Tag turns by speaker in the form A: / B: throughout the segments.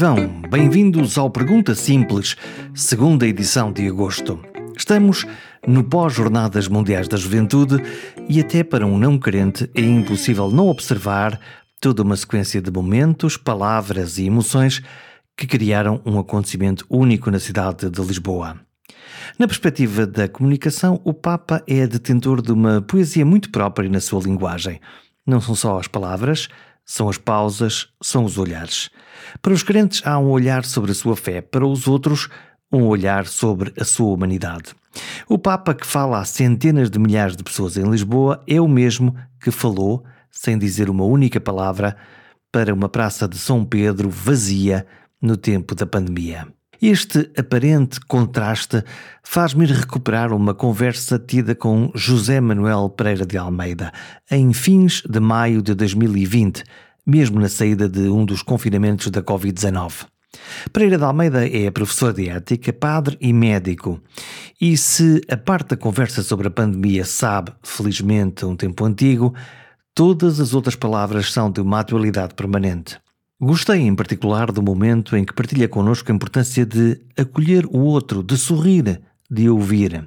A: vão? Bem-vindos ao Pergunta Simples, segunda edição de agosto. Estamos no pós-Jornadas Mundiais da Juventude e, até para um não crente, é impossível não observar toda uma sequência de momentos, palavras e emoções que criaram um acontecimento único na cidade de Lisboa. Na perspectiva da comunicação, o Papa é detentor de uma poesia muito própria na sua linguagem. Não são só as palavras, são as pausas, são os olhares. Para os crentes há um olhar sobre a sua fé, para os outros, um olhar sobre a sua humanidade. O Papa que fala a centenas de milhares de pessoas em Lisboa é o mesmo que falou, sem dizer uma única palavra, para uma praça de São Pedro vazia no tempo da pandemia. Este aparente contraste faz-me recuperar uma conversa tida com José Manuel Pereira de Almeida em fins de maio de 2020, mesmo na saída de um dos confinamentos da Covid-19. Pereira de Almeida é professor de ética, padre e médico. E se a parte da conversa sobre a pandemia sabe, felizmente, um tempo antigo, todas as outras palavras são de uma atualidade permanente. Gostei em particular do momento em que partilha connosco a importância de acolher o outro, de sorrir, de ouvir.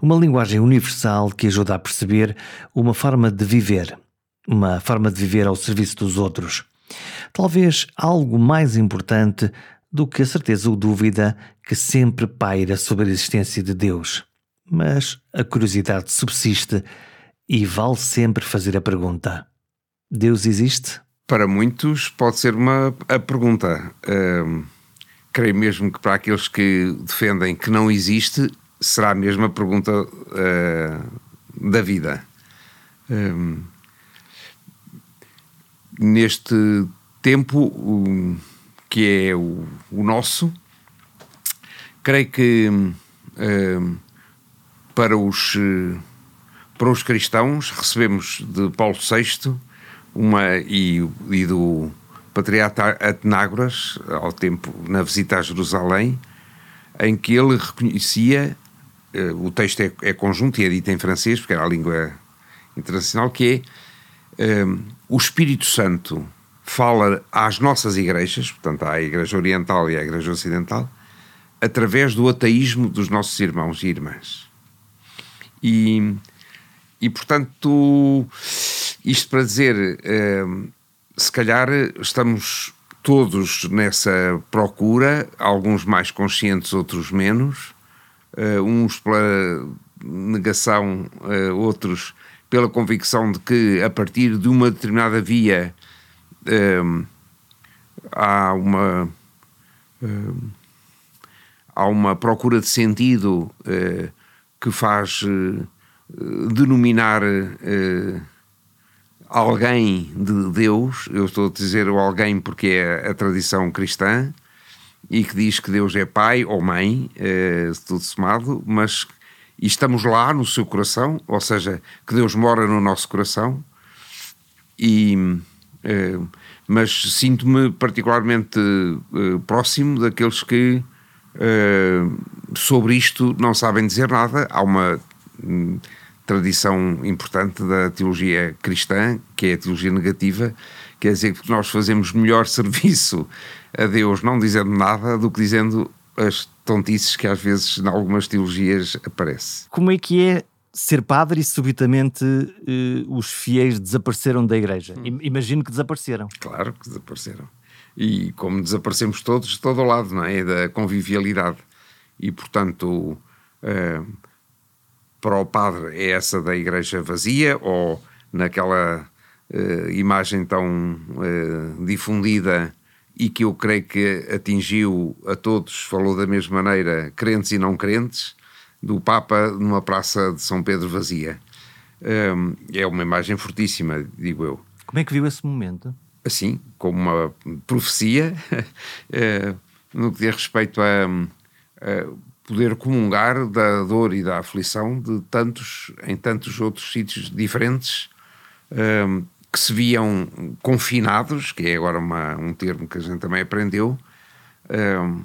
A: Uma linguagem universal que ajuda a perceber uma forma de viver, uma forma de viver ao serviço dos outros. Talvez algo mais importante do que a certeza ou dúvida que sempre paira sobre a existência de Deus. Mas a curiosidade subsiste e vale sempre fazer a pergunta: Deus existe?
B: Para muitos pode ser uma a pergunta. Uh, creio mesmo que para aqueles que defendem que não existe, será a mesma pergunta uh, da vida. Uh, neste tempo que é o, o, nosso, creio que para os para os cristãos recebemos de Paulo VI uma, e, e do patriarca Atenágoras, ao tempo, na visita a Jerusalém, em que ele reconhecia, uh, o texto é, é, conjunto e é dito em francês, porque era a língua internacional, que é uh, o Espírito Santo fala às nossas igrejas, portanto à Igreja Oriental e à Igreja Ocidental, através do ateísmo dos nossos irmãos e irmãs. E, e portanto, isto para dizer, uh, se calhar estamos todos nessa procura, alguns mais conscientes, outros menos, uh, uns pela negação, uh, outros pela convicção de que a partir de uma determinada via há uma há uma procura de sentido que faz denominar alguém de Deus, eu estou a dizer o alguém porque é a tradição cristã, e que diz que Deus é pai ou mãe, tudo somado, mas e estamos lá no seu coração, ou seja, que Deus mora no nosso coração, e, é, mas sinto-me particularmente é, próximo daqueles que sobre isto não sabem dizer nada. Há uma tradição importante da teologia cristã, que é a teologia negativa, quer dizer que nós fazemos melhor serviço a Deus não dizendo nada do que dizendo as tontices que às vezes em algumas teologias aparece.
A: Como é que é ser padre e subitamente eh, os fiéis desapareceram da igreja? Hum. Imagino que desapareceram.
B: Claro que desapareceram. E como desaparecemos todos de todo o lado, não é? Da convivialidade. E portanto, eh, para o padre é essa da igreja vazia ou naquela uh, imagem tão uh, difundida e que eu creio que atingiu a todos, falou da mesma maneira, crentes e não crentes, do Papa numa praça de São Pedro vazia. Um, é uma imagem fortíssima, digo eu.
A: Como é que viu esse momento?
B: Assim, como uma profecia, uh, no que diz respeito a, a poder comungar da dor e da aflição de tantos, em tantos outros sítios diferentes um, que se viam confinados, que é agora uma, um termo que a gente também aprendeu, um,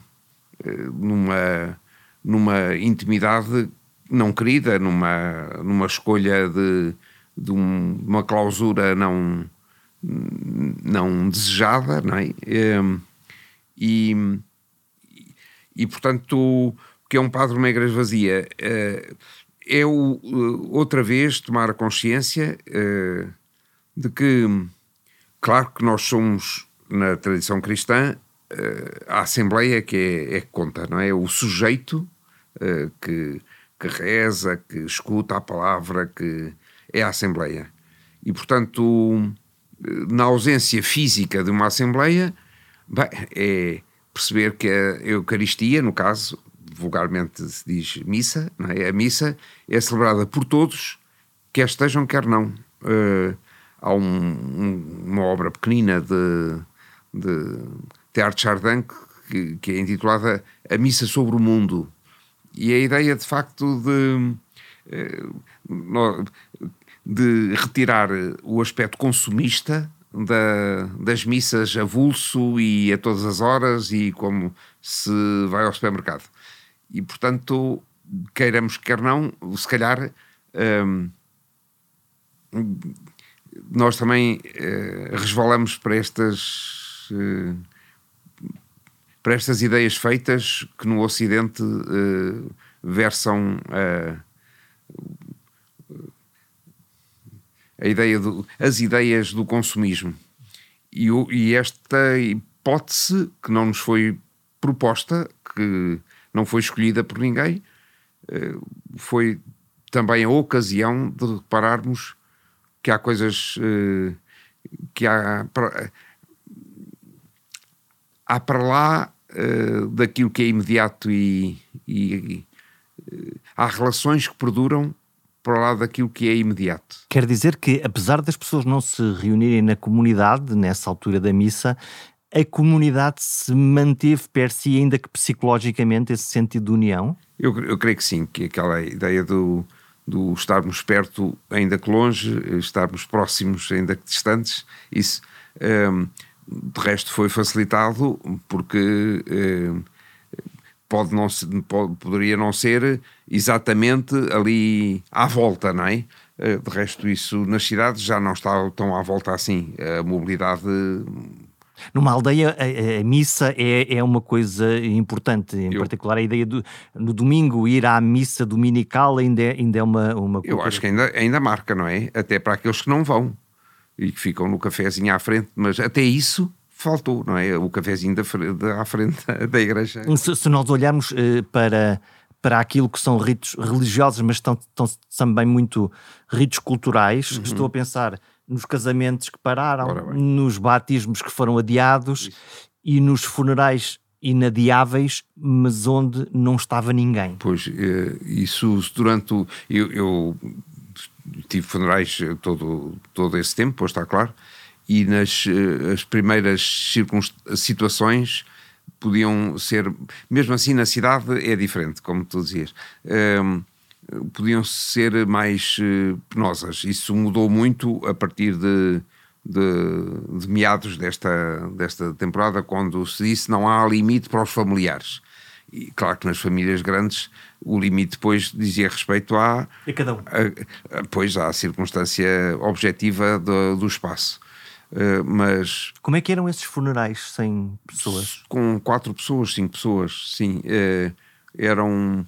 B: numa, numa intimidade não querida, numa, numa escolha de, de um, uma clausura não, não desejada, não é? E, e, portanto, o que é um padre numa igreja vazia? Uh, é o, uh, outra vez tomar consciência uh, de que, claro que nós somos, na tradição cristã, a Assembleia que é, é que conta, não é? O sujeito que, que reza, que escuta a palavra, que é a Assembleia. E, portanto, na ausência física de uma Assembleia, bem, é perceber que a Eucaristia, no caso, vulgarmente se diz missa, é? a missa é celebrada por todos, quer estejam, quer não. Uh, há um, um, uma obra pequenina de, de Teatro Chardin que, que, é intitulada A Missa sobre o Mundo. E a ideia, de facto, de, eh, de retirar o aspecto consumista da, das missas a vulso e a todas as horas e como se vai ao supermercado. E, portanto, queiramos quer não, se calhar hum, nós também uh, resvalamos para estas uh, para estas ideias feitas que no Ocidente uh, versam a ideia do, as ideias do consumismo. E, e, esta hipótese que não nos foi proposta, que não foi escolhida por ninguém, foi também a ocasião de repararmos que há coisas eh, que há para, há para lá eh, daquilo que é imediato e, e há relações que perduram para lá daquilo que é imediato.
A: Quer dizer que, apesar das pessoas não se reunirem na comunidade, nessa altura da missa, a comunidade se manteve per si, ainda que psicologicamente, esse sentido de união?
B: Eu, eu creio que sim, que aquela ideia do, do estarmos perto ainda que longe, estarmos próximos ainda que distantes, isso um, de resto foi facilitado porque um, pode não, pode, poderia não ser exatamente ali à volta, não é? Eh, de resto, isso nas cidades já não está tão à volta assim. A mobilidade.
A: Numa aldeia, a, a missa é, é uma coisa importante, em eu, particular a ideia do no domingo ir à missa dominical ainda é, ainda é uma, uma
B: Eu acho que ainda, ainda marca, não é? Até para aqueles que não vão e que ficam no cafezinho à frente, mas até isso faltou, não é? O cafezinho da, da, à frente da igreja.
A: Se, se nós olharmos uh, para, para aquilo que são ritos religiosos, mas estão, estão também muito ritos culturais, uhum. estou a pensar nos casamentos que pararam, nos batismos que foram adiados Isso. e nos funerais inadiáveis, mas onde não estava ninguém.
B: Pois, eh, isso durante o. Eu, eu tive funerais todo, todo esse tempo, pois está claro, e nas eh, as primeiras situações podiam ser, mesmo assim na cidade é diferente, como tu dizias, um, ehm, podiam ser mais uh, penosas. Isso mudou muito a partir de, de, de, meados desta, desta temporada, quando se disse não há limite para os familiares. E claro que nas famílias grandes o limite depois dizia respeito à.
A: A cada um.
B: A, a, pois à circunstância objetiva do, do espaço. Uh, mas.
A: Como é que eram esses funerais sem pessoas?
B: Com quatro pessoas, cinco pessoas, sim. Uh, eram.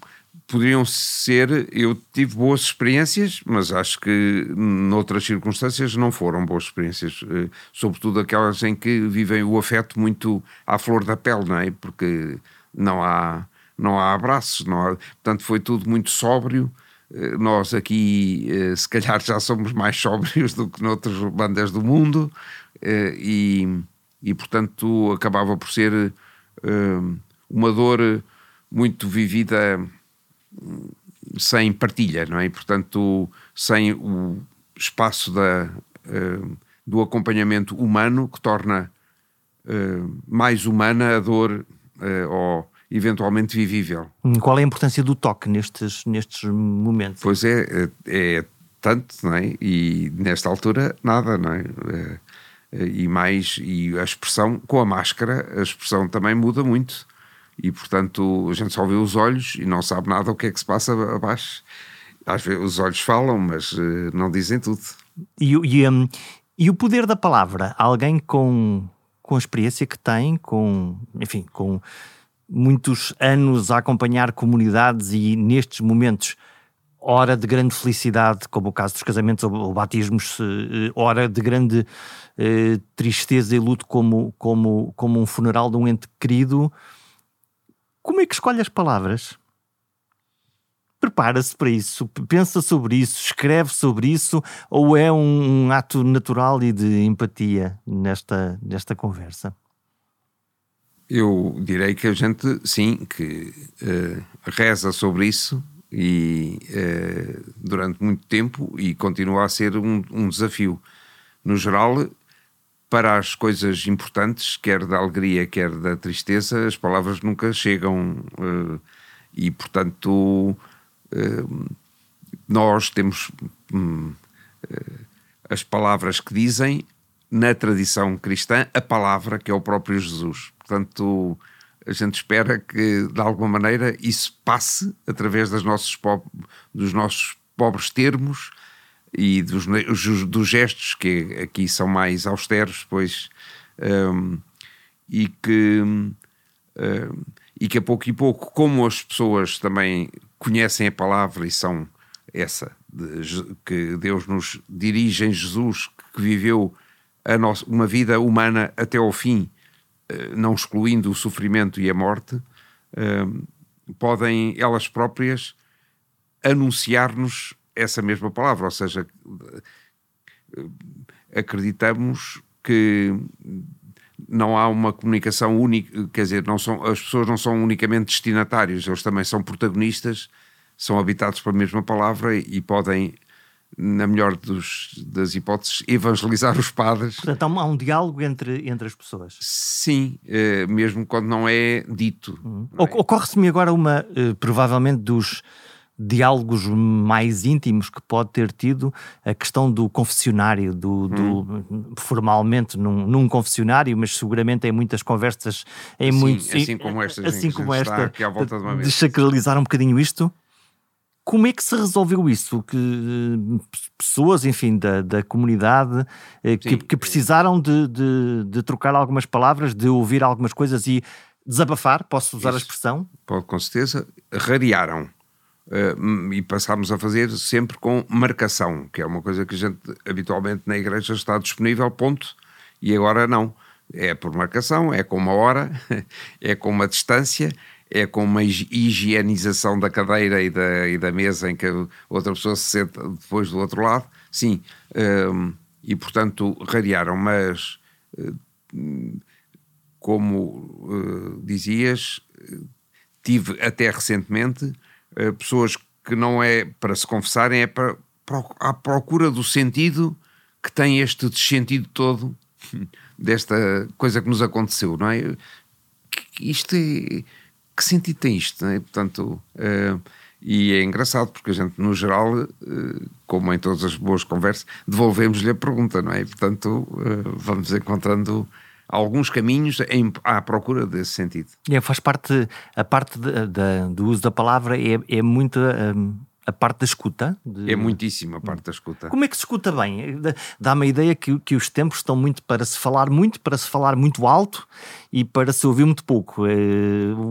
B: Poderiam ser. Eu tive boas experiências, mas acho que noutras circunstâncias não foram boas experiências. Uh, sobretudo aquelas em que vivem o afeto muito à flor da pele, não é? Porque não há, não há abraços, não há, portanto foi tudo muito sóbrio nós aqui, eh, se calhar, já somos mais sóbrios do que noutras bandas do mundo, eh, e, e portanto acabava por ser eh, uma dor muito vivida sem partilha, não é? E, portanto, sem o espaço da, do acompanhamento humano que torna mais humana a dor ou eventualmente vivível.
A: Qual é a importância do toque nestes, nestes momentos?
B: Pois é, é, é tanto, não é? E nesta altura, nada, não é? E mais, e a expressão, com a máscara, a expressão também muda muito. E portanto, a gente só vê os olhos e não sabe nada o que é que se passa abaixo. Às vezes os olhos falam, mas uh, não dizem tudo.
A: E, e, um, e o poder da palavra? Alguém com com a experiência que tem, com, enfim, com muitos anos a acompanhar comunidades e nestes momentos hora de grande felicidade, como o caso dos casamentos ou, batismos, eh, hora de grande eh, tristeza e luto, como, como, como um funeral de um ente querido. Como é que escolhe as palavras? Prepara-se para isso, pensa sobre isso, escreve sobre isso, ou é um, ato natural e de empatia nesta, nesta conversa?
B: Eu direi que a gente, sim, que uh, reza sobre isso e uh, durante muito tempo e continua a ser um, um, desafio. No geral, para as coisas importantes, quer da alegria, quer da tristeza, as palavras nunca chegam uh, e, portanto, uh, nós temos um, as palavras que dizem, na tradição cristã, a palavra que é o próprio Jesus. Portanto, a gente espera que de alguma maneira isso passe através dos nossos pobres termos e dos, dos gestos que aqui são mais austeros, pois um, e que um, e que a pouco e pouco, como as pessoas também conhecem a palavra e são essa de, que Deus nos dirige em Jesus, que viveu uma vida humana até ao fim eh, não excluindo o sofrimento e a morte, eh, podem elas próprias anunciar-nos essa mesma palavra, ou seja, eh, acreditamos que não há uma comunicação única, quer dizer, não são, as pessoas não são unicamente destinatários, eles também são protagonistas, são habitados pela mesma palavra e podem na melhor dos, das hipóteses, evangelizar os padres.
A: Portanto, há um, diálogo entre, entre as pessoas.
B: Sim, uh, mesmo quando não é dito.
A: Uhum. É? Ocorre-se-me agora uma, uh, provavelmente, dos diálogos mais íntimos que pode ter tido a questão do confessionário, do, do formalmente num, num, confessionário, mas seguramente em muitas conversas, em
B: assim,
A: muitos,
B: assim como esta, assim como esta, aqui à volta de, uma
A: de sacralizar um bocadinho isto. Como é que se resolveu isso? Que eh, pessoas, enfim, da, da comunidade eh, que, que precisaram de, de, de, trocar algumas palavras, de ouvir algumas coisas e desabafar, posso usar isso. a expressão?
B: Pode, com certeza. Rarearam. Uh, e passámos a fazer sempre com marcação, que é uma coisa que a gente habitualmente na igreja está disponível, ponto. E agora não. É por marcação, é com uma hora, é com uma distância é com uma higienização da cadeira e da, e da mesa em que outra pessoa se senta depois do outro lado, sim, um, e portanto rarearam, mas uh, como uh, dizias, tive até recentemente pessoas que não é para se confessarem, é para, para, à procura do sentido que tem este sentido todo desta coisa que nos aconteceu, não é? Isto é que sentido tem isto? É? Portanto, uh, e é engraçado porque a gente, no geral, uh, como em todas as boas conversas, devolvemos-lhe a pergunta, não é? Portanto, uh, vamos encontrando alguns caminhos em, à procura desse sentido.
A: É, faz parte, a parte de, de, do uso da palavra é, é muito. Um a parte da escuta. De...
B: É muitíssimo a parte da escuta.
A: Como é que se escuta bem? Dá-me a ideia que, que os tempos estão muito para se falar muito, para se falar muito alto e para se ouvir muito pouco, é,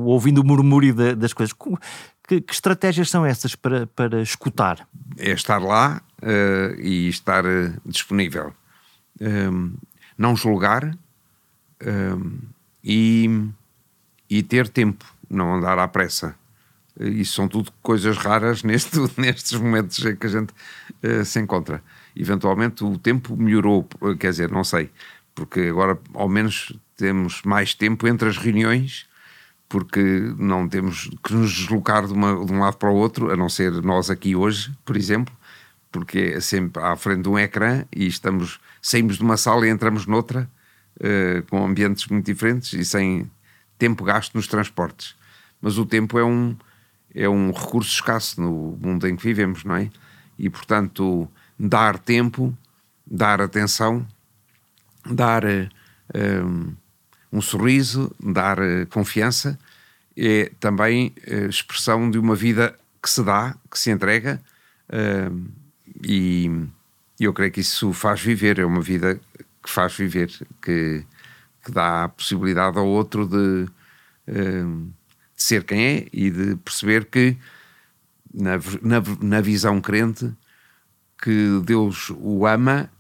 A: ouvindo o murmúrio de, das coisas. Que, que, estratégias são essas para, para escutar?
B: É estar lá uh, e estar uh, disponível. Um, não julgar um, e, e ter tempo, não andar à pressa. Isso são tudo coisas raras neste, nestes momentos em que a gente uh, se encontra. Eventualmente o tempo melhorou, quer dizer, não sei, porque agora ao menos temos mais tempo entre as reuniões, porque não temos que nos deslocar de, uma, de um lado para o outro, a não ser nós aqui hoje, por exemplo, porque é sempre à frente de um ecrã e estamos, saímos de uma sala e entramos noutra, uh, com ambientes muito diferentes e sem tempo gasto nos transportes. Mas o tempo é um é um recurso escasso no mundo em que vivemos, não é? E, portanto, dar tempo, dar atenção, dar um, eh, um sorriso, dar eh, confiança, é também eh, expressão de uma vida que se dá, que se entrega, um, e eu creio que isso faz viver, é uma vida que faz viver, que, que dá a possibilidade ao outro de, de ser quem é e de perceber que, na, na, na visão crente, que Deus o ama,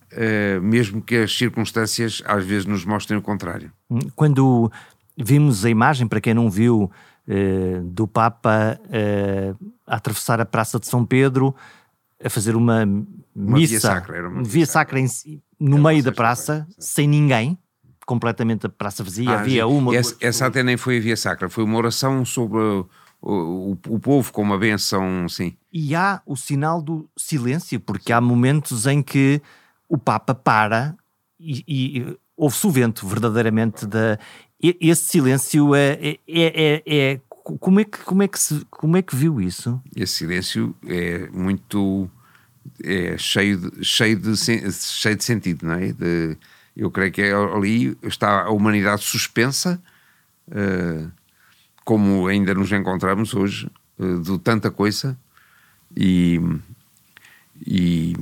B: mesmo que as circunstâncias às vezes nos mostrem o contrário.
A: Quando vimos a imagem, para quem não viu, do Papa a atravessar a Praça de São Pedro, a fazer uma, uma missa, via sacra, uma via sacra. em, no meio da praça, sem ninguém, completamente a praça vazia, ah, havia uma...
B: Essa, essa até nem foi a via sacra, foi uma oração sobre o, o, o, povo com uma benção, sim.
A: E há o sinal do silêncio, porque há momentos em que o Papa para e, e ouve-se o vento verdadeiramente da... Esse silêncio é, é, é, é como é que como é que se, como é que viu isso?
B: Esse silêncio é muito é cheio de, cheio de cheio de sentido, não é? De, eu creio que é ali está a humanidade suspensa, uh, como ainda nos encontramos hoje, uh, de tanta coisa e e,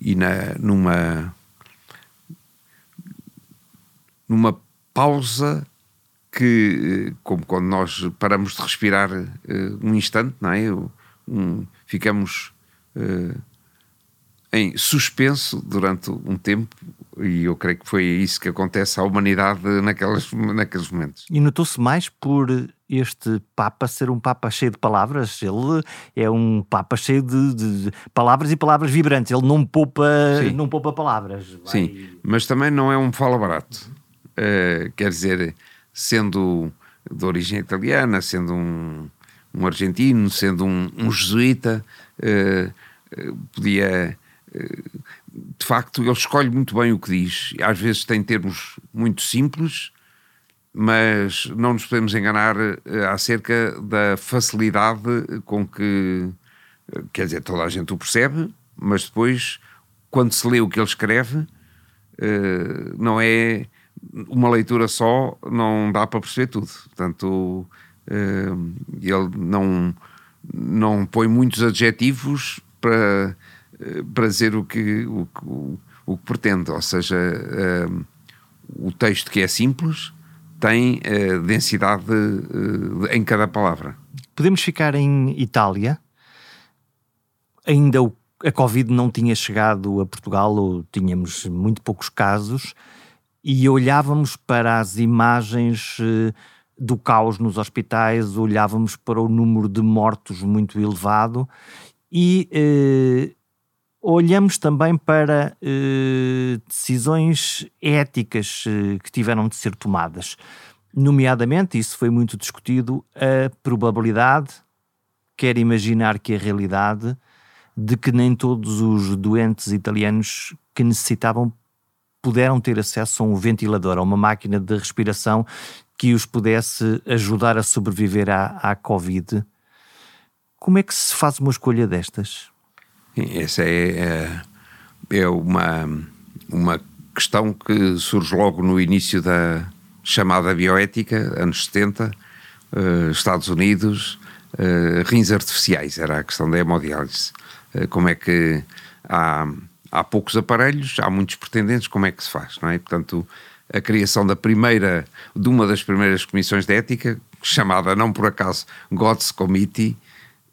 B: e na, numa numa pausa que, como quando nós paramos de respirar uh, um instante, não é? Um, ficamos uh, em suspenso durante um tempo e eu creio que foi isso que acontece à humanidade naquelas, naqueles momentos.
A: E notou-se mais por este Papa ser um Papa cheio de palavras. Ele é um Papa cheio de, de, de palavras e palavras vibrantes. Ele não poupa, não poupa palavras.
B: Vai... Sim, mas também não é um fala barato. Uh, quer dizer, sendo de origem italiana, sendo um, um argentino, sendo um, um jesuíta, uh, podia. Uh, de facto, ele escolhe muito bem o que diz. Às vezes tem termos muito simples, mas não nos podemos enganar acerca da facilidade com que. Quer dizer, toda a gente o percebe, mas depois, quando se lê o que ele escreve, não é uma leitura só não dá para perceber tudo. Portanto, uh, ele não, não põe muitos adjetivos para, uh, para dizer o que, o, o, o que pretende. Ou seja, uh, o texto que é simples tem densidade em cada palavra.
A: Podemos ficar em Itália. Ainda a Covid não tinha chegado a Portugal, ou tínhamos muito poucos casos e olhávamos para as imagens eh, do caos nos hospitais, olhávamos para o número de mortos muito elevado e eh, olhamos também para eh, decisões éticas eh, que tiveram de ser tomadas. Nomeadamente, isso foi muito discutido, a probabilidade, quer imaginar que a realidade, de que nem todos os doentes italianos que necessitavam puderam ter acesso a um ventilador, a uma máquina de respiração que os pudesse ajudar a sobreviver à, à Covid. Como é que se faz uma escolha destas?
B: Essa é, é, é uma, uma questão que surge logo no início da chamada bioética, anos 70, uh, eh, Estados Unidos, uh, rins artificiais, era a questão da hemodiálise. Uh, como é que há há poucos aparelhos, há muitos pretendentes, como é que se faz, não é? Portanto, a criação da primeira, de uma das primeiras comissões de ética, chamada não por acaso God's Committee,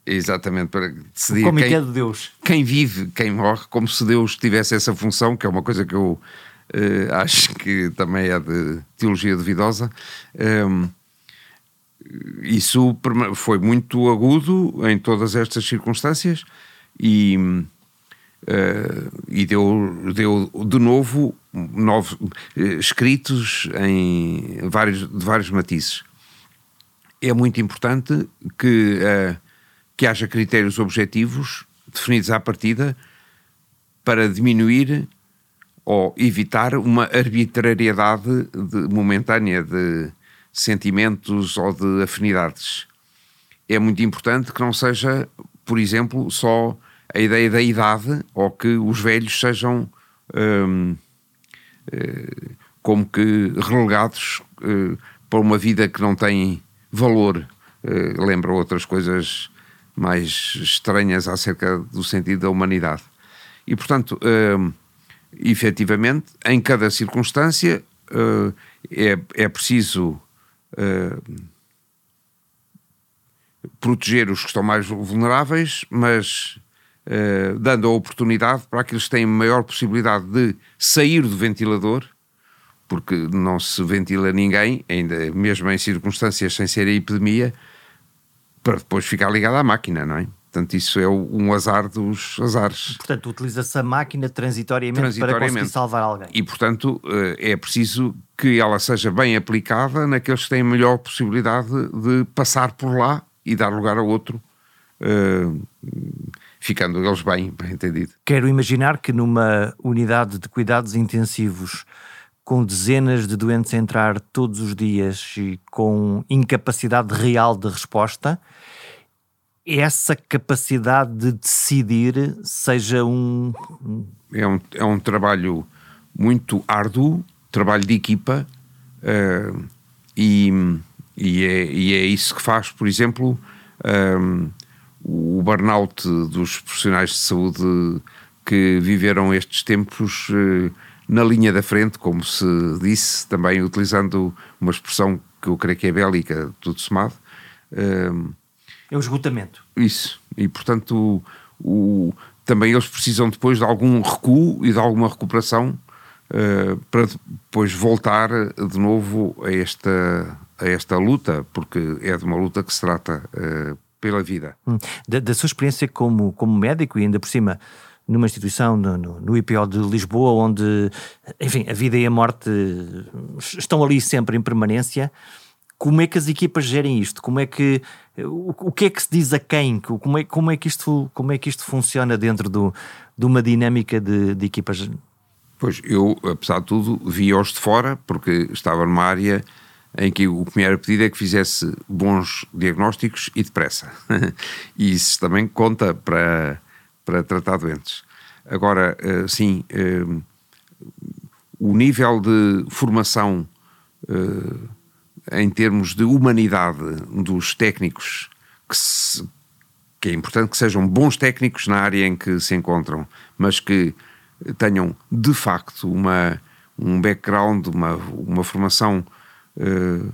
B: exatamente para decidir
A: o quem, de Deus.
B: quem vive, quem morre, como se Deus tivesse essa função, que é uma coisa que eu uh, acho que também é de teologia duvidosa. Um, isso foi muito agudo em todas estas circunstâncias e Uh, e deu, deu de novo novos, uh, escritos em vários, de vários matizes. É muito importante que, uh, que haja critérios objetivos definidos à partida para diminuir ou evitar uma arbitrariedade de, momentânea de sentimentos ou de afinidades. É muito importante que não seja, por exemplo, só a ideia da idade ou que os velhos sejam hum, eh, como que relegados uh, para uma vida que não tem valor. Uh, lembra outras coisas mais estranhas acerca do sentido da humanidade. E, portanto, uh, efetivamente, em cada circunstância, é, é preciso proteger os que estão mais vulneráveis, mas uh, dando a oportunidade para aqueles que têm maior possibilidade de sair do ventilador, porque não se ventila ninguém, ainda mesmo em circunstâncias sem ser a epidemia, para depois ficar ligado à máquina, não é? Portanto, isso é um azar dos azares.
A: Portanto, utiliza-se a máquina transitoriamente, transitoriamente, para conseguir salvar alguém.
B: E, portanto, eh, é preciso que ela seja bem aplicada naqueles que têm melhor possibilidade de passar por lá e dar lugar a outro, uh, ficando eles bem, bem entendido.
A: Quero imaginar que numa unidade de cuidados intensivos com dezenas de doentes a entrar todos os dias e com incapacidade real de resposta, essa capacidade de decidir seja um.
B: É um, é um trabalho muito árduo, trabalho de equipa, uh, e, e, é, e é isso que faz, por exemplo, um, eh, o burnout dos profissionais de saúde que viveram estes tempos uh, na linha da frente, como se disse, também utilizando uma expressão que eu creio que é bélica, tudo somado.
A: Um, é o esgotamento.
B: Isso. E, portanto, o, o, também eles precisam depois de algum recuo e de alguma recuperação uh, para depois voltar de novo a esta, a esta luta, porque é de uma luta que se trata uh, pela vida. Hum.
A: Da, da, sua experiência como, como médico e ainda por cima numa instituição no, no, no, IPO de Lisboa, onde, enfim, a vida e a morte estão ali sempre em permanência. Como é que as equipas gerem isto? Como é que o, o que é que se diz a quem? Como é, como é, que, isto, como é que isto funciona dentro do, de uma dinâmica de, de equipas?
B: Pois, eu, apesar de tudo, vi-os de fora, porque estava numa área em que o era pedido é que fizesse bons diagnósticos e depressa. e isso também conta para, para tratar doentes. Agora, eh, sim, eh, o nível de formação eh, em termos de humanidade dos técnicos, que, se, que, é importante que sejam bons técnicos na área em que se encontram, mas que tenham de facto uma, um background, uma, uma formação uh,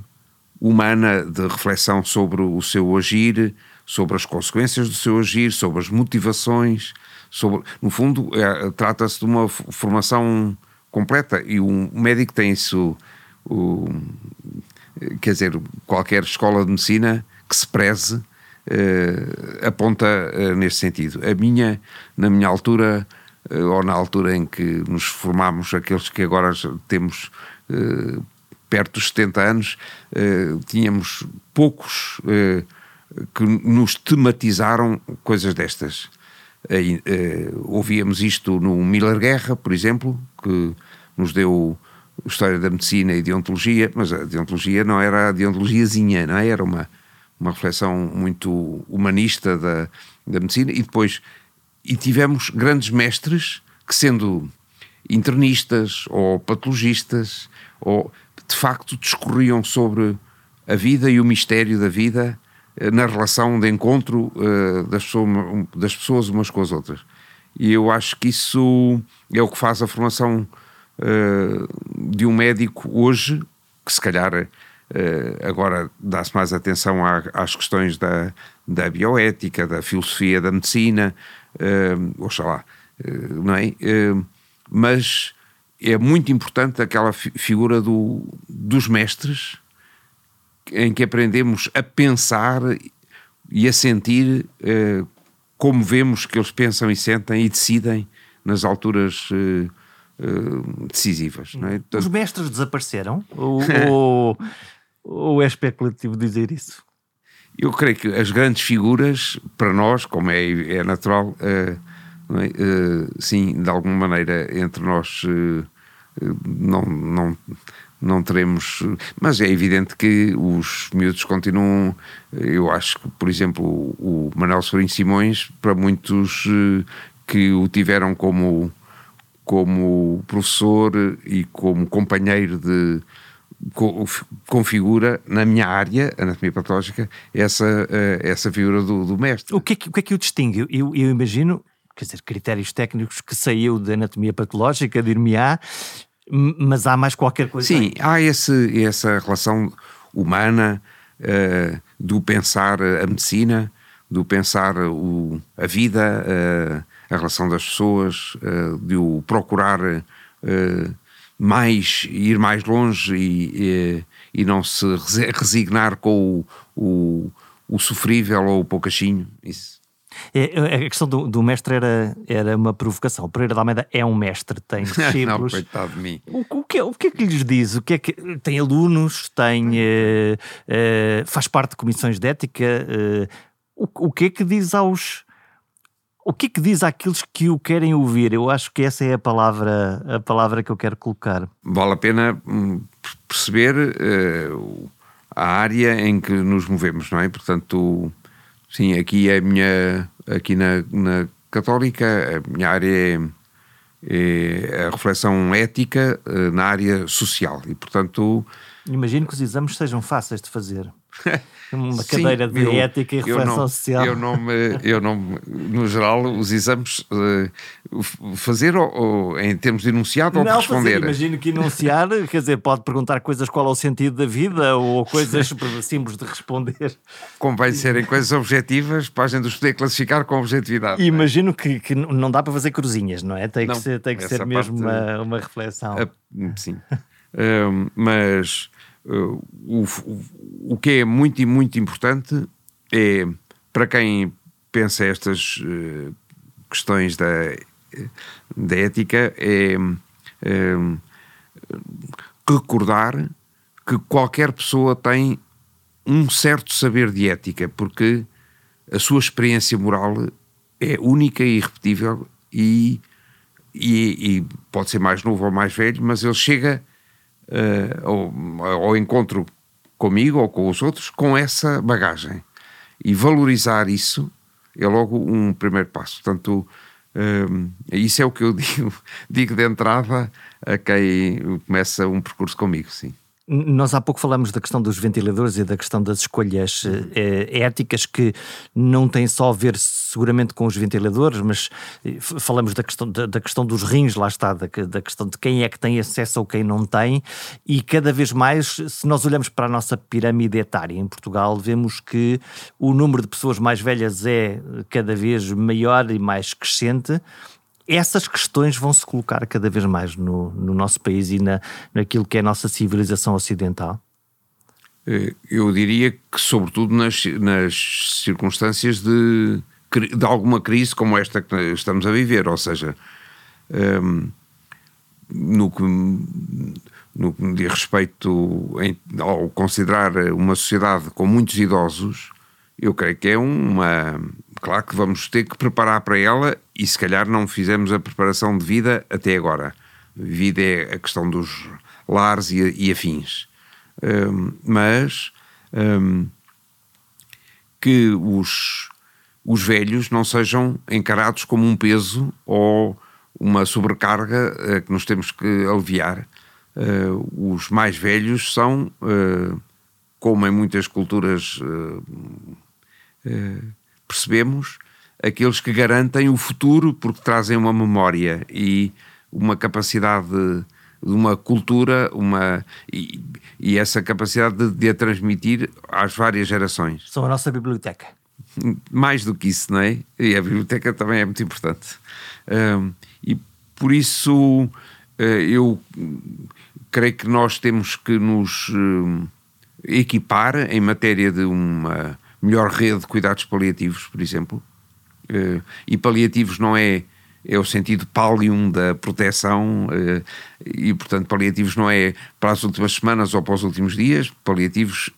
B: humana de reflexão sobre o seu agir, sobre as consequências do seu agir, sobre as motivações, sobre, no fundo, é, trata-se de uma formação completa e um médico tem isso. O, quer dizer, qualquer escola de medicina que se preze uh, aponta uh, sentido. A minha, na minha altura, ou na altura em que nos formámos, aqueles que agora temos perto dos 70 anos, tínhamos poucos que nos tematizaram coisas destas. ouvíamos isto no Miller Guerra, por exemplo, que nos deu História da Medicina e Deontologia, mas a Deontologia não era a deontologiazinha, não é? Era uma, uma reflexão muito humanista da, da medicina e depois e tivemos grandes mestres que sendo internistas ou patologistas ou de facto discorriam sobre a vida e o mistério da vida eh, na relação de encontro uh, das, pessoas, das pessoas umas com as outras. E eu acho que isso é o que faz a formação uh, de um médico hoje, que se calhar agora dá-se mais atenção às questões da, da bioética, da filosofia da medicina, uh, oxalá, não é? mas é muito importante aquela fi figura do, dos mestres em que aprendemos a pensar e a sentir como vemos que eles pensam e sentem e decidem nas alturas uh, uh, decisivas. É?
A: Os mestres desapareceram? ou, ou, ou é especulativo dizer isso?
B: Eu creio que as grandes figuras, para nós, como é, é natural, é? uh, sim, de alguma maneira, entre nós uh, não, não, não teremos. Mas é evidente que os miúdos continuam. Eu acho que, por exemplo, o Manuel Sobrinho Simões, para muitos que o tiveram como como professor e como companheiro de configura na minha área, anatomia patológica, essa, eh, essa figura do, do mestre.
A: O que, é que, o que é que o distingue? Eu, eu imagino, quer dizer, critérios técnicos que saiu da anatomia patológica, dir-me-á, Mas há mais qualquer coisa.
B: Sim, aí. há esse, essa relação humana uh, do pensar a medicina, do pensar o, a vida, uh, a relação das pessoas, uh, de o procurar mais, ir mais longe e, e, e, não se resignar com o, o, o sofrível ou o poucachinho. Isso.
A: É, é, a questão do, do, mestre era, era uma provocação. O Pereira da Almeida é um mestre, tem discípulos.
B: não, coitado de mim.
A: O, o, que, é, o que é que lhes diz? O que é que, tem alunos, tem, uh, uh, faz parte de comissões de ética. Uh, o, o que é que diz aos. O que é que diz àqueles que o querem ouvir? Eu acho que essa é a palavra, a palavra que eu quero colocar.
B: Vale a pena hum, perceber a área em que nos movemos, não é? Portanto, Sim, aqui é a minha. Aqui na, na Católica, a minha área é, é a reflexão ética eh, na área social e, portanto.
A: Imagino que os exames sejam fáceis de fazer. Uma cadeira Sim, de eu, ética e reflexão
B: não,
A: social.
B: Eu não, me, eu não, no geral, os exames uh, fazer ou, ou, em termos de enunciado não, ou de responder. Fazer,
A: imagino que enunciar, quer dizer, pode perguntar coisas qual é o sentido da vida ou coisas simples de responder.
B: Convém serem coisas objetivas para a gente os poder classificar com objetividade.
A: É? Imagino que, que não dá para fazer cruzinhas, não é? Tem que ser, tem que ser mesmo uma, uma reflexão.
B: sim. mas O, o, que é muito e muito importante é, para quem pensa estas uh, questões da, da ética, é uh, recordar que qualquer pessoa tem um certo saber de ética, porque a sua experiência moral é única e irrepetível e, e, e pode ser mais novo ou mais velho, mas ele chega uh, ao, ao encontro comigo ou com os outros com essa bagagem. E valorizar isso é logo um primeiro passo. Portanto, eh, isso é o que eu digo, digo de entrada a quem começa um percurso comigo, sim.
A: Nós há pouco falamos da questão dos ventiladores e da questão das escolhas eh, éticas que não têm só a ver seguramente com os ventiladores, mas eh, falamos da questão, da, da, questão dos rins, lá está, da, da questão de quem é que tem acesso ou quem não tem, e cada vez mais, se nós olhamos para a nossa pirâmide etária em Portugal, vemos que o número de pessoas mais velhas é cada vez maior e mais crescente essas questões vão se colocar cada vez mais no, no nosso país e na, naquilo que é a nossa civilização ocidental?
B: Eh, eu diria que, sobretudo, nas, nas circunstâncias de, de alguma crise como esta que estamos a viver, ou seja, ehm, no, que, no que diz respeito em, ao considerar uma sociedade com muitos idosos, eu creio que é uma, claro que vamos ter que preparar para ela e se calhar não fizemos a preparação de vida até agora. Vida é a questão dos lares e, e afins. Um, mas um, que os, os velhos não sejam encarados como um peso ou uma sobrecarga uh, que nos temos que aliviar. Uh, os mais velhos são, uh, como em muitas culturas percebemos aqueles que garantem o futuro porque trazem uma memória e uma capacidade de, uma cultura uma, e, e essa capacidade de, de, a transmitir às várias gerações.
A: São a nossa biblioteca.
B: Mais do que isso, não é? E a biblioteca também é muito importante. Um, e por isso uh, eu creio que nós temos que nos uh, equipar em matéria de uma melhor rede de cuidados paliativos, por exemplo. Uh, e paliativos não é é o sentido palium da proteção uh, e portanto paliativos não é para as últimas semanas ou para os últimos dias, paliativos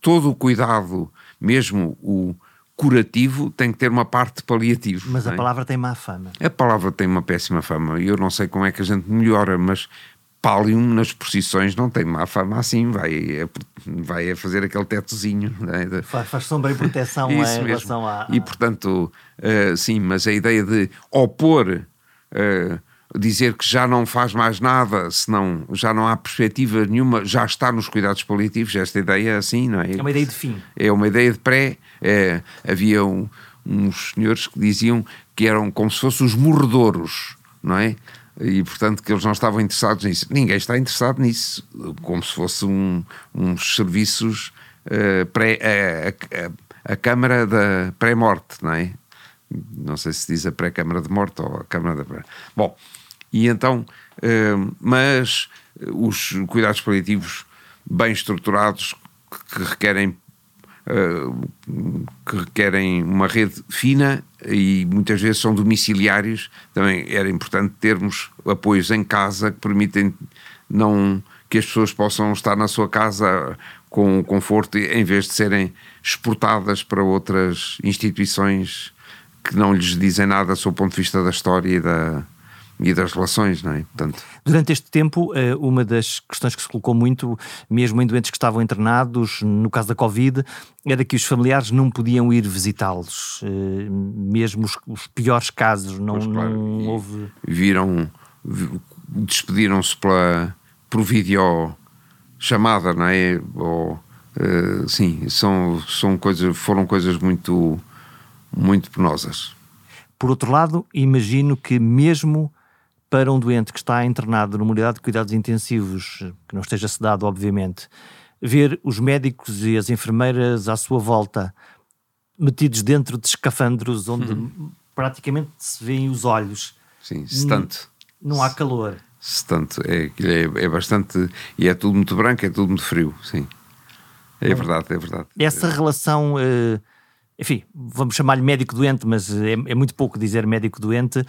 B: todo o cuidado, mesmo o curativo tem que ter uma parte de paliativo.
A: Mas a é? palavra tem má fama.
B: A palavra tem uma péssima fama e eu não sei como é que a gente melhora, mas Pallium nas procissões não tem má fama assim, vai, vai a fazer aquele tetozinho. Né?
A: Faz, faz sombra e proteção em mesmo. relação a.
B: E portanto, uh, sim, mas a ideia de opor, uh, dizer que já não faz mais nada, senão já não há perspectiva nenhuma, já está nos cuidados paliativos, esta ideia assim, não é?
A: É uma ideia de fim.
B: É uma ideia de pré. É, havia um, uns senhores que diziam que eram como se fossem os morredouros, não é? E portanto que eles não estavam interessados nisso. Ninguém está interessado nisso, como se fosse um, uns serviços uh, pré, a, a, a Câmara da pré-morte, não é? Não sei se diz a pré-Câmara de Morte ou a Câmara da. Bom, e então, uh, mas os cuidados paliativos bem estruturados que requerem que requerem uma rede fina e muitas vezes são domiciliários. Também era importante termos apoios em casa que permitem não que as pessoas possam estar na sua casa com conforto em vez de serem exportadas para outras instituições que não lhes dizem nada sob o ponto de vista da história e da, e das relações, não é? Portanto...
A: Durante este tempo, eh, uma das questões que se colocou muito, mesmo em doentes que estavam internados, no caso da Covid, era que os familiares não podiam ir visitá-los, eh, mesmo os, os, piores casos, não, pois, claro. não houve...
B: Viram, despediram-se pela, por vídeo chamada, não é? Ou, uh, sim, são, são coisas, foram coisas muito, muito penosas.
A: Por outro lado, imagino que mesmo para um doente que está internado numa unidade de cuidados intensivos, que não esteja sedado, obviamente, ver os médicos e as enfermeiras à sua volta metidos dentro de escafandros onde uhum. praticamente se vêem os olhos.
B: Sim, tanto.
A: Não há calor.
B: tanto. É, é, é bastante. E é tudo muito branco, é tudo muito frio, sim. É verdade, é verdade.
A: Essa relação, eh, enfim, vamos chamar-lhe médico-doente, mas é, é muito pouco dizer médico-doente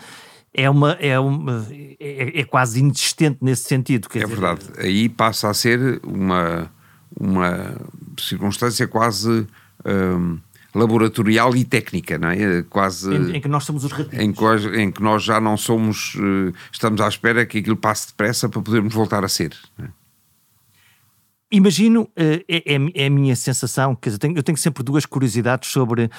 A: é, uma, é, uma, é, é, quase inexistente nesse sentido.
B: é dizer, verdade. Aí passa a ser uma, uma circunstância quase um, laboratorial e técnica, não é? Quase.
A: Em, em que nós somos os ratinhos.
B: Em que, em que nós já não somos. Uh, estamos à espera que aquilo passe depressa para podermos voltar a ser. É?
A: Imagino, é, é, é, a minha sensação, quer dizer, eu tenho, eu tenho sempre duas curiosidades sobre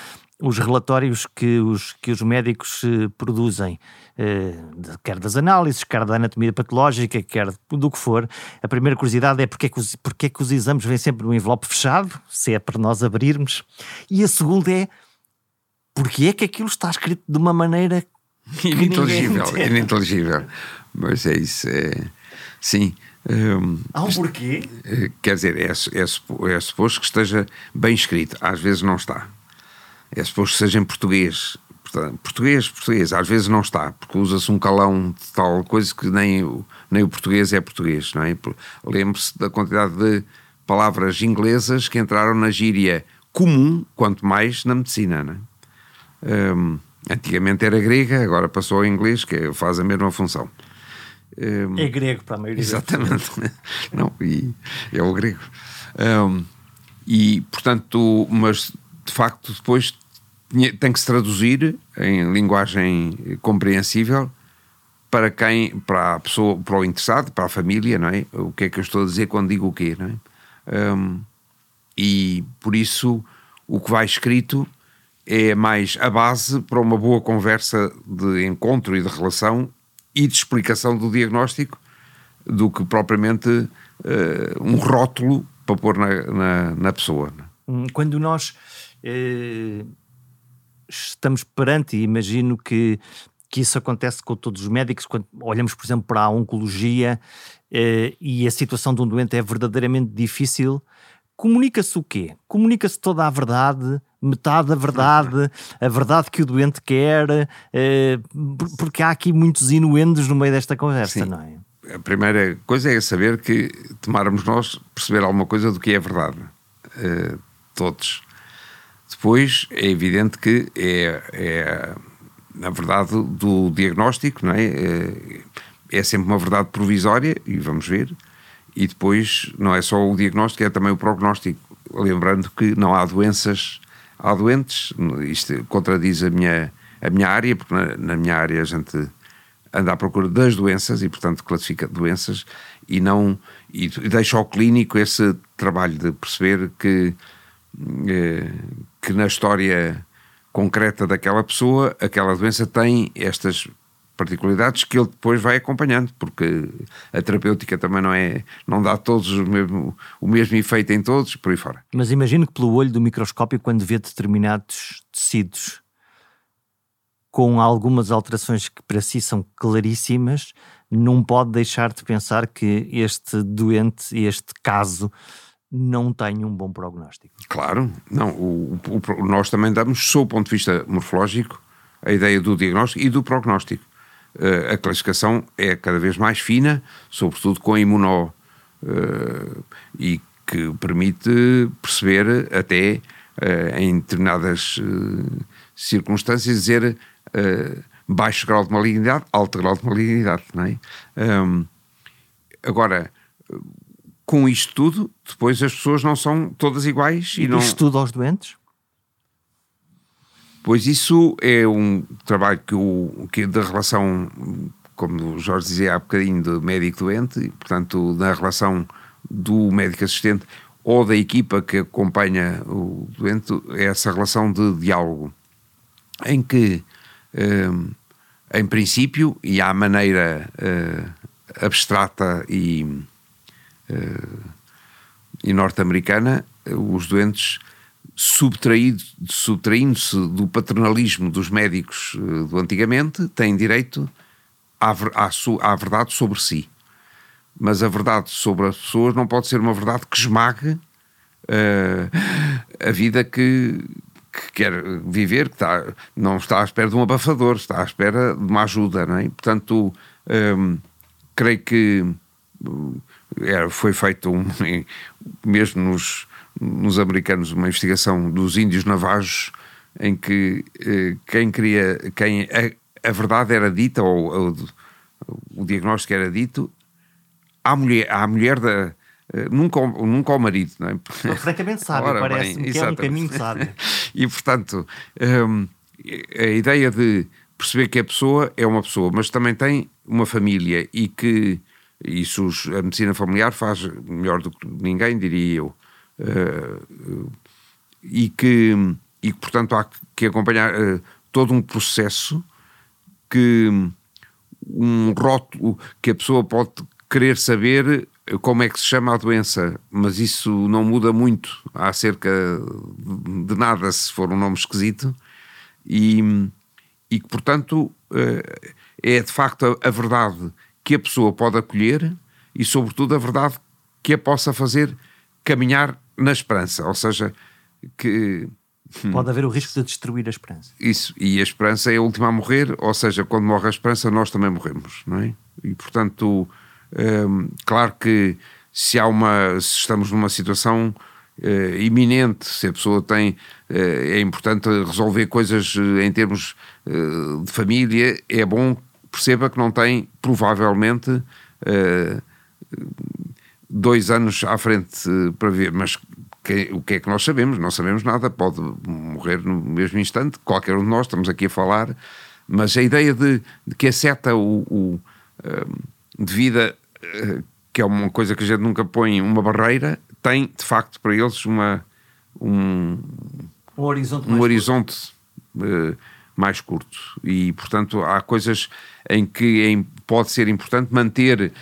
A: os relatórios que os, que os médicos uh, produzem, uh, quer das análises, quer da anatomia patológica, quer do que for. A primeira curiosidade é porque é que os, porque é que os exames vêm sempre no envelope fechado, se é para nós abrirmos. E a segunda é porque é que aquilo está escrito de uma maneira
B: ininteligível, ininteligível. Mas é isso, é... sim.
A: Há um porquê?
B: Eh, quer dizer, é, é, é suposto que esteja bem escrito, às vezes não está é suposto que seja em português. Portanto, português, português, às vezes não está, porque usa-se um calão de tal coisa que nem o, nem o português é português, não é? Lembre-se da quantidade de palavras inglesas que entraram na gíria comum, quanto mais na medicina, não é? Antigamente era grega, agora passou ao inglês, que faz a mesma função.
A: Um, é grego para a maioria.
B: Exatamente. não, e é o grego. Um, e, portanto, mas de facto depois tem que se traduzir em linguagem compreensível para quem, para a pessoa, para o interessado, para a família, não é? O que é que eu estou a dizer quando digo o quê, não é? Um, e por isso o que vai escrito é mais a base para uma boa conversa de encontro e de relação e de explicação do diagnóstico do que propriamente uh, um rótulo para pôr na, na, na pessoa.
A: É? Hum, quando nós eh, estamos perante, imagino que, que isso acontece com todos os médicos, quando olhamos, por exemplo, para a oncologia eh, e a situação de um doente é verdadeiramente difícil, comunica-se o quê? Comunica-se toda a verdade, metade da verdade, a verdade que o doente quer, eh, porque há aqui muitos inuendos no meio desta conversa, Sim. não é?
B: A primeira coisa é saber que tomarmos nós perceber alguma coisa do que é verdade. Uh, todos. Depois é evidente que é, é na verdade, do diagnóstico, não é? é? É sempre uma verdade provisória, e vamos ver, e depois não é só o diagnóstico, é também o prognóstico. Lembrando que não há doenças, há doentes, isto contradiz a minha, a minha área, porque na, na minha área a gente anda à procura das doenças e, portanto, classifica doenças e não e deixa ao clínico esse trabalho de perceber que eh, que na história concreta daquela pessoa, aquela doença tem estas particularidades que ele depois vai acompanhando, porque a terapêutica também não é, não dá todos o mesmo, o mesmo efeito em todos, por aí fora.
A: Mas imagino que pelo olho do microscópio, quando vê determinados tecidos, com algumas alterações que para si são claríssimas, não pode deixar de pensar que este doente, este caso, não tem um bom prognóstico.
B: Claro, não. O, o, nós também damos, sob o ponto de vista morfológico, a ideia do diagnóstico e do prognóstico. Uh, a classificação é cada vez mais fina, sobretudo com a imuno, uh, e que permite perceber até uh, em determinadas circunstâncias dizer baixo grau de malignidade, alto grau de malignidade, não é? Agora, com isto tudo, depois as pessoas não são todas iguais
A: e,
B: e não...
A: Isto tudo aos doentes?
B: Pois isso é um trabalho que, o, que da relação, como o Jorge dizia há bocadinho, de médico-doente, portanto, da relação do médico-assistente ou da equipa que acompanha o doente, é essa relação de diálogo, em que uh, em princípio, e à maneira uh, abstrata e, uh, e norte-americana, os doentes subtraindo-se do paternalismo dos médicos do antigamente, têm direito à, à, à, verdade sobre si. Mas a verdade sobre as pessoas não pode ser uma verdade que esmague a vida que, que quer viver, que está, não está à espera de um abafador, está à espera de uma ajuda, não é? Portanto, hum, creio que é, foi feito um, mesmo nos, nos americanos uma investigação dos índios navajos em que eh, quem queria, quem a, a, verdade era dita ou, ou o diagnóstico era dito à mulher, à mulher da eh, nunca, nunca ao marido, não é?
A: francamente sábio, parece-me que é um caminho sábio.
B: e portanto, um, a ideia de perceber que a pessoa é uma pessoa, mas também tem uma família e que isso a medicina familiar faz melhor do que ninguém, diria eu. Uh, e que, e que, portanto, há que acompanhar uh, todo um processo que um rótulo que a pessoa pode querer saber como é que se chama a doença, mas isso não muda muito acerca de nada se for um nome esquisito, e, e que, portanto, eh, é de facto a, verdade que a pessoa pode acolher e, sobretudo, a verdade que a possa fazer caminhar na esperança, ou seja, que.
A: Hum, pode haver o risco de destruir a esperança.
B: Isso, e a esperança é a última a morrer, ou seja, quando morre a esperança, nós também morremos, não é? E portanto, um, claro que se há uma, se estamos numa situação uh, iminente, se a pessoa tem, uh, é importante resolver coisas uh, em termos de família, é bom perceba que não tem provavelmente dois anos à frente para ver, mas que, o que é que nós sabemos? Não sabemos nada, pode morrer no mesmo instante, qualquer um de nós, estamos aqui a falar, mas a ideia de, de que a seta o, o de vida que é uma coisa que a gente nunca põe uma barreira, tem de facto para eles uma, um,
A: um horizonte,
B: um
A: mais,
B: horizonte curto. Mais curto. E, portanto, há coisas em que é, pode ser importante manter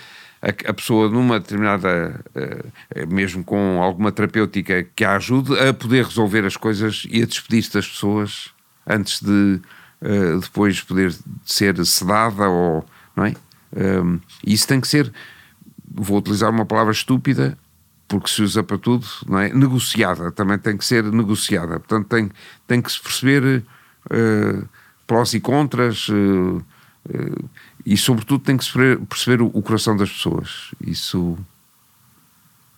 B: a, a pessoa numa determinada, uh, mesmo com alguma terapêutica que a ajude a poder resolver as coisas e a despedir-se das pessoas antes de uh, depois poder ser sedada ou. Não é? Um, isso tem que ser, vou utilizar uma palavra estúpida, porque se usa para tudo, não é? Negociada, também tem que ser negociada. Portanto, tem, tem que se perceber uh, prós e contras uh, e, sobretudo, tem que perceber o, o coração das pessoas. Isso.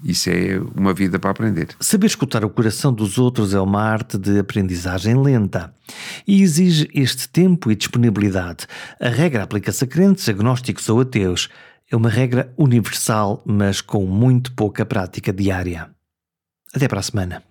B: Isso é uma vida para aprender.
A: Saber escutar o coração dos outros é uma arte de aprendizagem lenta e exige este tempo e disponibilidade. A regra aplica-se a crentes, agnósticos ou ateus. É uma regra universal, mas com muito pouca prática diária. Até para a semana.